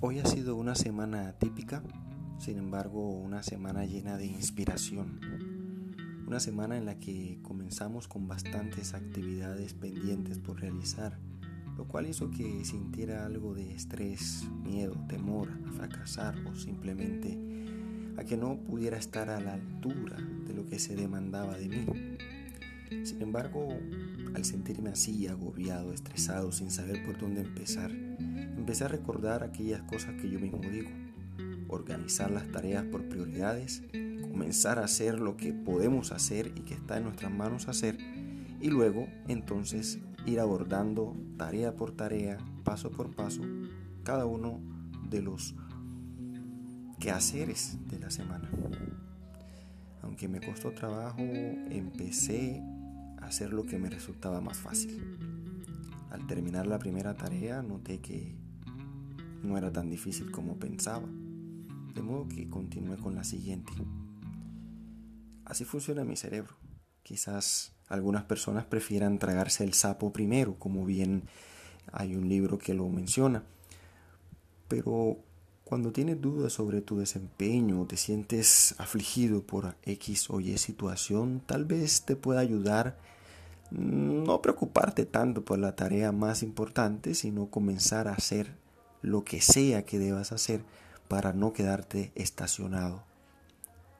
Hoy ha sido una semana atípica, sin embargo una semana llena de inspiración. Una semana en la que comenzamos con bastantes actividades pendientes por realizar, lo cual hizo que sintiera algo de estrés, miedo, temor a fracasar o simplemente a que no pudiera estar a la altura de lo que se demandaba de mí. Sin embargo, al sentirme así, agobiado, estresado, sin saber por dónde empezar, empecé a recordar aquellas cosas que yo mismo digo. Organizar las tareas por prioridades, comenzar a hacer lo que podemos hacer y que está en nuestras manos hacer, y luego entonces ir abordando tarea por tarea, paso por paso, cada uno de los quehaceres de la semana. Aunque me costó trabajo, empecé hacer lo que me resultaba más fácil. Al terminar la primera tarea noté que no era tan difícil como pensaba, de modo que continué con la siguiente. Así funciona mi cerebro. Quizás algunas personas prefieran tragarse el sapo primero, como bien hay un libro que lo menciona. Pero cuando tienes dudas sobre tu desempeño te sientes afligido por X o Y situación, tal vez te pueda ayudar no preocuparte tanto por la tarea más importante, sino comenzar a hacer lo que sea que debas hacer para no quedarte estacionado.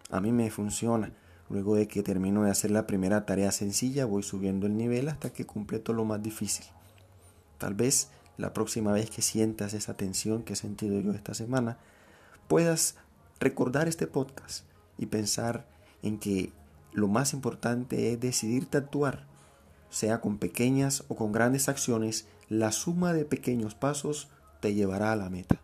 A mí me funciona. Luego de que termino de hacer la primera tarea sencilla, voy subiendo el nivel hasta que completo lo más difícil. Tal vez la próxima vez que sientas esa tensión que he sentido yo esta semana, puedas recordar este podcast y pensar en que lo más importante es decidirte actuar sea con pequeñas o con grandes acciones, la suma de pequeños pasos te llevará a la meta.